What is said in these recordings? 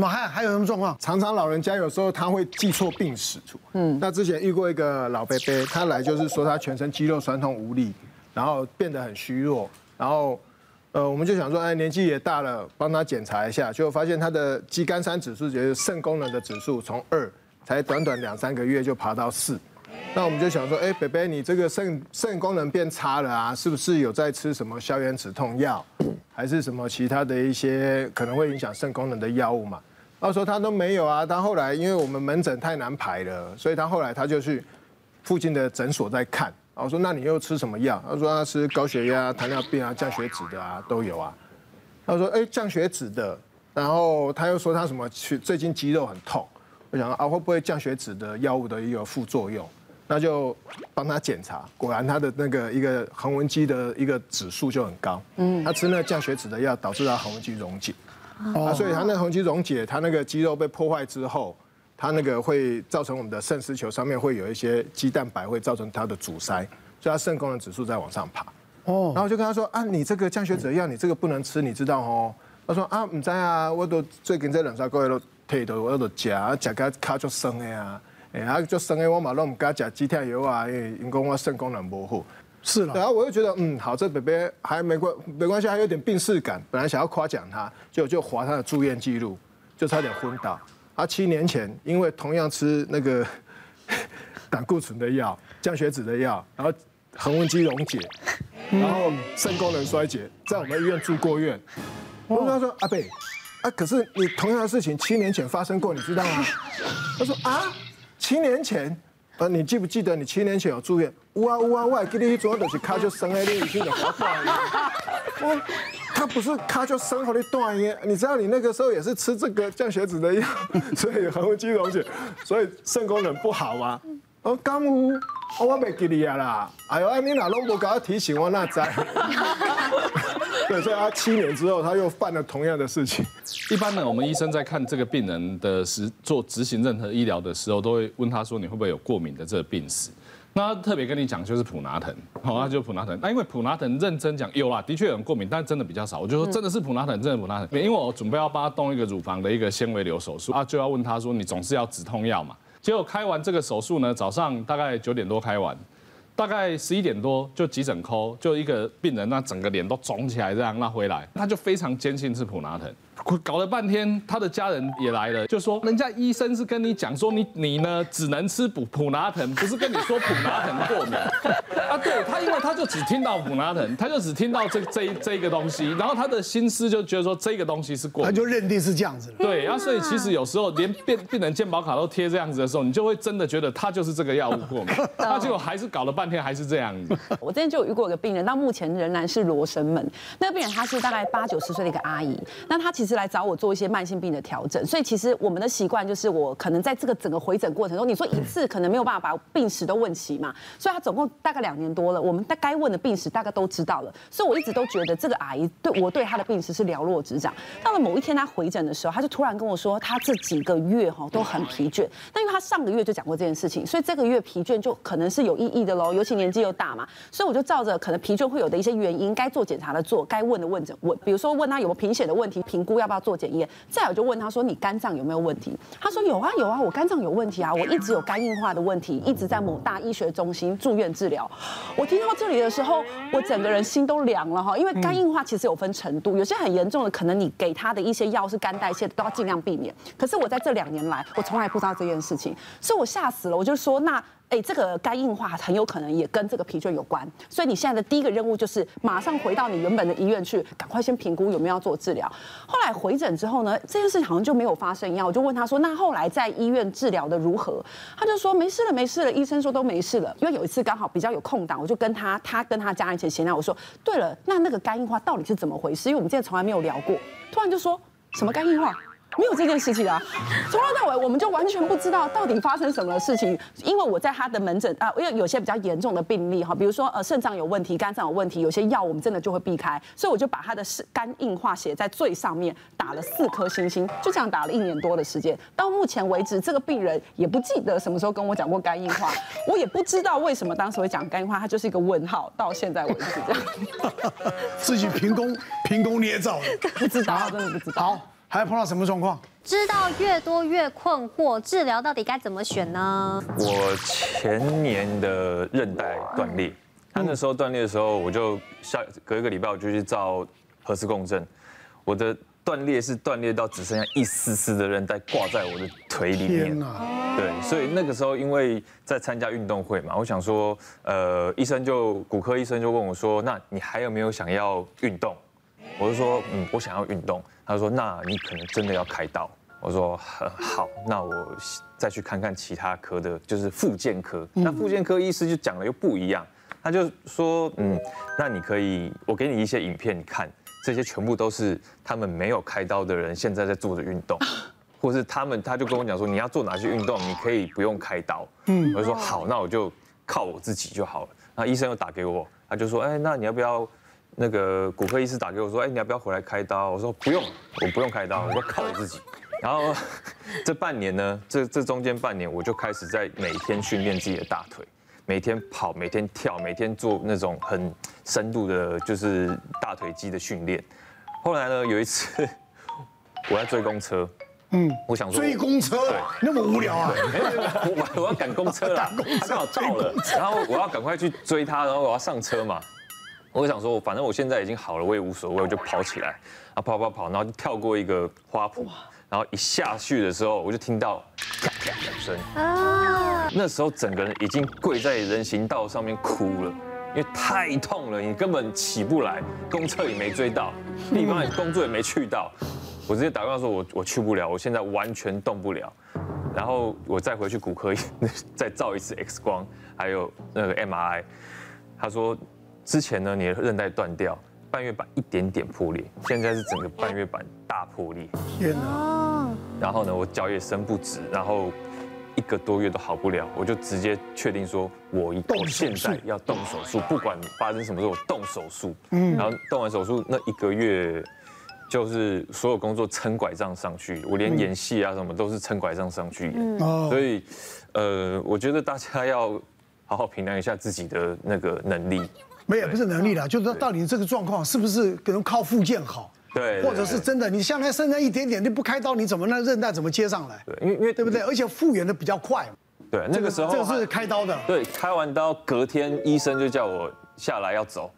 那还还有什么状况？常常老人家有时候他会记错病史。嗯，那之前遇过一个老伯伯，他来就是说他全身肌肉酸痛无力，然后变得很虚弱，然后呃，我们就想说，哎，年纪也大了，帮他检查一下，结果发现他的肌酐酸指数，就是肾功能的指数，从二才短短两三个月就爬到四。那我们就想说，哎，伯伯，你这个肾肾功能变差了啊，是不是有在吃什么消炎止痛药，还是什么其他的一些可能会影响肾功能的药物嘛？他说他都没有啊，他后来因为我们门诊太难排了，所以他后来他就去附近的诊所在看。我说那你又吃什么药？他说他吃高血压、糖尿病啊、降血脂的啊都有啊。他说哎降血脂的，然后他又说他什么去最近肌肉很痛。我想啊会不会降血脂的药物的一个副作用？那就帮他检查，果然他的那个一个横纹肌的一个指数就很高。嗯，他吃那个降血脂的药导致他横纹肌溶解。啊，所以它那个红肌溶解，它那个肌肉被破坏之后，它那个会造成我们的肾丝球上面会有一些肌蛋白，会造成它的阻塞，所以它肾功能指数在往上爬。哦，然后我就跟他说啊，你这个降血脂药，你这个不能吃，你知道哦？他说啊，唔知啊，我都最近这两三个月都退的，我都吃，吃个卡就生的啊，哎，啊就生的我嘛拢唔敢食止痛药啊，因为因讲我肾功能不好。是，然后我又觉得，嗯，好，这北北还没关没关系，还有点病识感。本来想要夸奖他，就就划他的住院记录，就差点昏倒。他七年前因为同样吃那个 胆固醇的药、降血脂的药，然后横纹肌溶解，然后肾功能衰竭，在我们医院住过院。我跟他说，阿北，啊，可是你同样的事情七年前发生过，你知道吗？他说啊，七年前。呃，你记不记得你七年前有住院？呜啊呜啊，我还记得你主要就是卡就生了，你以前就滑断了。我，他不是卡就生好的断耶，你知道你那个时候也是吃这个降血脂的药，所以很会肌溶解，所以肾功能不好啊。哦，我没记你啊啦。哎呦，你哪拢不搞提醒我那在？对，所以他七年之后他又犯了同样的事情。一般呢，我们医生在看这个病人的时做执行任何医疗的时候，都会问他说，你会不会有过敏的这个病史？那他特别跟你讲就是普拿疼，好，那就普拿疼。那因为普拿疼认真讲有啦，的确有人过敏，但真的比较少。我就说真的是普拿疼，真的普拿疼。因为我准备要帮他动一个乳房的一个纤维瘤手术啊，就要问他说，你总是要止痛药嘛？结果开完这个手术呢，早上大概九点多开完。大概十一点多就急诊科就一个病人，那整个脸都肿起来这样，那回来他就非常坚信是普拿疼。搞了半天，他的家人也来了，就说人家医生是跟你讲说你你呢只能吃普普拿疼，不是跟你说普拿疼过敏 啊？对他，因为他就只听到普拿疼，他就只听到这这这一个东西，然后他的心思就觉得说这个东西是过敏，他就认定是这样子了。对，啊，所以其实有时候连病病人健保卡都贴这样子的时候，你就会真的觉得他就是这个药物过敏，他结果还是搞了半天还是这样子。我之前就有遇过一个病人，到目前仍然是罗生门。那个病人她是大概八九十岁的一个阿姨，那她其实来找我做一些慢性病的调整，所以其实我们的习惯就是，我可能在这个整个回诊过程中，你说一次可能没有办法把病史都问齐嘛，所以他总共大概两年多了，我们大该问的病史大概都知道了，所以我一直都觉得这个阿姨对我对她的病史是了若指掌。到了某一天她回诊的时候，她就突然跟我说，她这几个月哈都很疲倦。那因为她上个月就讲过这件事情，所以这个月疲倦就可能是有意义的喽，尤其年纪又大嘛，所以我就照着可能疲倦会有的一些原因，该做检查的做，该问的问诊问，比如说问她有没有贫血的问题，评估要不要做检验。再有就问他说，你肝脏有没有问题？他说有啊有啊，我肝脏有问题啊，我一直有肝硬化的问题，一直在某大医学中心住院治疗。我听到这里的时候，我整个人心都凉了哈，因为肝硬化其实有分程度，有些很严重的，可能你给他的一些药是肝代谢的，都要尽量避免。可是我在这两年来，我从来不知道这件事情，所以我吓死了。我就说那。哎，这个肝硬化很有可能也跟这个疲倦有关，所以你现在的第一个任务就是马上回到你原本的医院去，赶快先评估有没有要做治疗。后来回诊之后呢，这件事情好像就没有发生一样，我就问他说：“那后来在医院治疗的如何？”他就说：“没事了，没事了，医生说都没事了。”因为有一次刚好比较有空档，我就跟他，他跟他家人一起闲聊，我说：“对了，那那个肝硬化到底是怎么回事？因为我们现在从来没有聊过。”突然就说什么肝硬化？没有这件事情啊，从头到尾我们就完全不知道到底发生什么事情。因为我在他的门诊啊，因为有些比较严重的病例哈，比如说呃肾脏有问题、肝脏有问题，有些药我们真的就会避开，所以我就把他的肝硬化写在最上面，打了四颗星星，就这样打了一年多的时间。到目前为止，这个病人也不记得什么时候跟我讲过肝硬化，我也不知道为什么当时会讲肝硬化，他就是一个问号，到现在为止这样。自己凭空凭空捏造的，不知道，真的不知道。好。还碰到什么状况？知道越多越困惑，治疗到底该怎么选呢？我前年的韧带断裂，他那时候断裂的时候，我就下隔一个礼拜我就去照核磁共振，我的断裂是断裂到只剩下一丝丝的韧带挂在我的腿里面。对，所以那个时候因为在参加运动会嘛，我想说，呃，医生就骨科医生就问我说，那你还有没有想要运动？我就说，嗯，我想要运动。他说，那你可能真的要开刀。我说很好，那我再去看看其他科的，就是复健科。那复健科医师就讲的又不一样，他就说，嗯，那你可以，我给你一些影片，你看，这些全部都是他们没有开刀的人现在在做的运动，或是他们，他就跟我讲说，你要做哪些运动，你可以不用开刀。嗯，我就说好，那我就靠我自己就好了。那医生又打给我，他就说，哎，那你要不要？那个骨科医师打给我说，哎，你要不要回来开刀？我说不用，我不用开刀，我说靠我自己。然后 这半年呢，这这中间半年，我就开始在每天训练自己的大腿，每天跑，每天跳，每天做那种很深度的，就是大腿肌的训练。后来呢，有一次 我在追公车，嗯，我想说追公车，对，那么无聊啊？我我要赶公车了，他刚好到了，然后我要赶快去追他，然后我要上车嘛。我想说，反正我现在已经好了，我也无所谓，我就跑起来，啊跑跑跑，然后就跳过一个花圃。然后一下去的时候，我就听到啪啪两声啊！那时候整个人已经跪在人行道上面哭了，因为太痛了，你根本起不来，公车也没追到，地方也工作也没去到，我直接打电话说我我去不了，我现在完全动不了。然后我再回去骨科 再照一次 X 光，还有那个 MRI，他说之前呢你的韧带断掉。半月板一点点破裂，现在是整个半月板大破裂。天哪！然后呢，我脚也伸不直，然后一个多月都好不了，我就直接确定说，我一我现在要动手术，不管发生什么事，我动手术。嗯。然后动完手术那一个月，就是所有工作撑拐杖上去，我连演戏啊什么都是撑拐杖上去演。哦。所以，呃，我觉得大家要好好评量一下自己的那个能力。没有，不是能力了，就是说到底这个状况是不是可能靠复健好？对，或者是真的，你现在剩下一点点，你不开刀，你怎么那韧带怎么接上来？对，因为因为对不对？而且复原的比较快。对，那个时候这个是开刀的。对，开完刀隔天医生就叫我下来要走，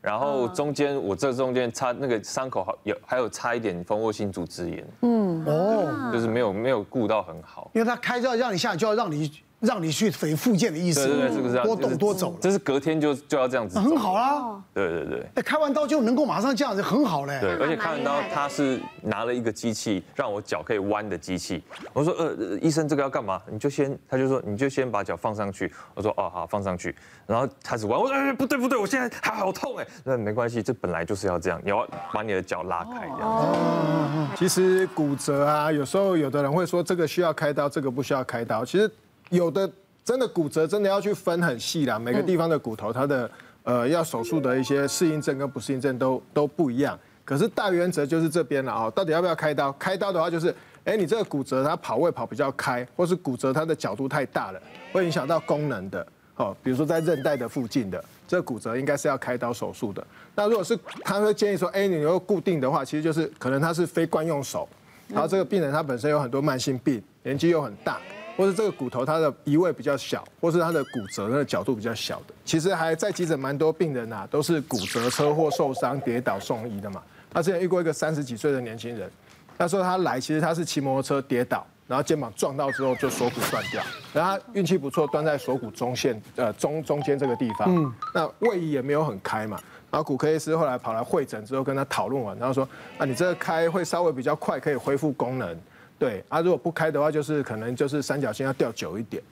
然后中间我这中间插那个伤口好有还有差一点蜂窝性组织炎。嗯哦，就是没有没有顾到很好，因为他开刀让你下来就要让你。让你去肥复健的意思，对对对，这个是多动多走，这是隔天就就要这样子，很好啊。对对对，哎，开完刀就能够马上这样子，很好嘞。对，而且开完刀他是拿了一个机器，让我脚可以弯的机器。我说呃，医生这个要干嘛？你就先，他就说你就先把脚放上去。我说哦好，放上去。然后开始弯，我说哎不对不对，我现在还好痛哎。那没关系，这本来就是要这样，你要把你的脚拉开这样。哦。其实骨折啊，有时候有的人会说这个需要开刀，这个不需要开刀。其实有的。真的骨折真的要去分很细啦，每个地方的骨头它的呃要手术的一些适应症跟不适应症都都不一样。可是大原则就是这边了啊，到底要不要开刀？开刀的话就是，哎，你这个骨折它跑位跑比较开，或是骨折它的角度太大了，会影响到功能的。哦，比如说在韧带的附近的这骨折，应该是要开刀手术的。那如果是他会建议说，哎，你如果固定的话，其实就是可能他是非惯用手，然后这个病人他本身有很多慢性病，年纪又很大。或是这个骨头它的移位比较小，或是它的骨折那个角度比较小的，其实还在急诊蛮多病人啊，都是骨折、车祸、受伤、跌倒送医的嘛。他之前遇过一个三十几岁的年轻人，他说他来其实他是骑摩托车跌倒，然后肩膀撞到之后就锁骨断掉，然后他运气不错，断在锁骨中线呃中中间这个地方，嗯，那位移也没有很开嘛。然后骨科医师后来跑来会诊之后跟他讨论完，然后说啊你这个开会稍微比较快，可以恢复功能。对啊，如果不开的话，就是可能就是三角形要吊久一点。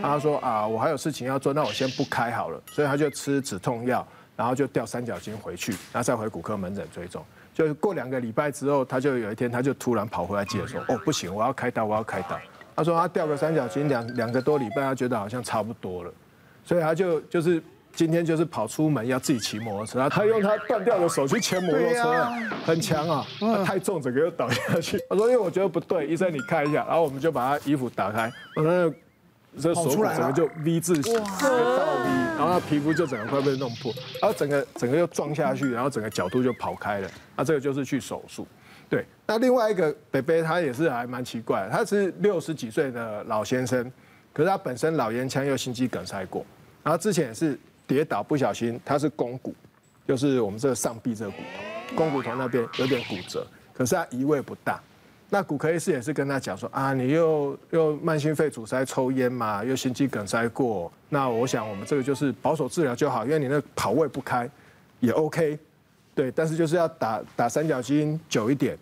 他说啊，我还有事情要做，那我先不开好了。所以他就吃止痛药，然后就吊三角形回去，然后再回骨科门诊追踪。就过两个礼拜之后，他就有一天他就突然跑回来接着说，哦不行，我要开刀，我要开刀。他说他吊个三角形两两个多礼拜，他觉得好像差不多了，所以他就就是。今天就是跑出门要自己骑摩托车，他用他断掉的手去牵摩托车，很强啊，太重整个又倒下去。他说因为我觉得不对，医生你看一下，然后我们就把他衣服打开，然后这手骨整个就 V 字形，倒 V，然后他皮肤就整个快被弄破，然后整个整个又撞下去，然后整个角度就跑开了，那这个就是去手术。对，那另外一个北北他也是还蛮奇怪的，他是六十几岁的老先生，可是他本身老烟枪又心肌梗塞过，然后之前也是跌倒不小心，他是肱骨，就是我们这个上臂这个骨头，肱骨头那边有点骨折，可是他移位不大。那骨科医师也是跟他讲说啊，你又又慢性肺阻塞、抽烟嘛，又心肌梗塞过，那我想我们这个就是保守治疗就好，因为你那跑位不开也 OK，对，但是就是要打打三角巾久一点。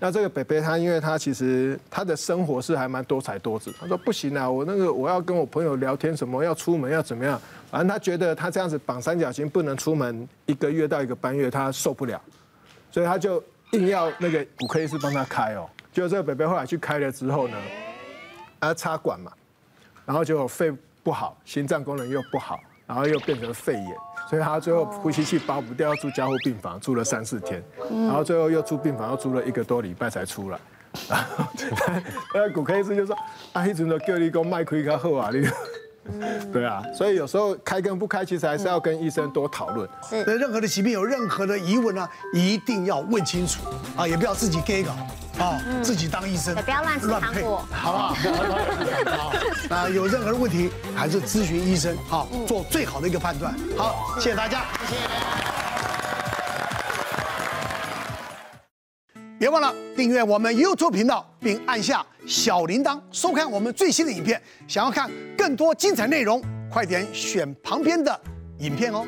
那这个北北他因为他其实他的生活是还蛮多彩多姿，他说不行啊，我那个我要跟我朋友聊天什么，要出门要怎么样，反正他觉得他这样子绑三角巾不能出门一个月到一个半月，他受不了，所以他就硬要那个骨科医师帮他开哦。就这个北北后来去开了之后呢，他插管嘛，然后就肺不好，心脏功能又不好，然后又变成肺炎，所以他最后呼吸器拔不掉，要住加护病房，住了三四天，然后最后又住病房，又住了一个多礼拜才出来。然后那骨科医生就说：“啊，一直都叫你讲麦开较好啊，你。” 对啊，所以有时候开跟不开，其实还是要跟医生多讨论。是，对任何的疾病有任何的疑问呢，一定要问清楚啊，也不要自己给搞啊，自己当医生，不要乱吃糖果，好不 好？好，那有任何的问题，还是咨询医生，好，做最好的一个判断。好，谢谢大家，谢谢。别忘了订阅我们 YouTube 频道，并按下小铃铛，收看我们最新的影片。想要看更多精彩内容，快点选旁边的影片哦。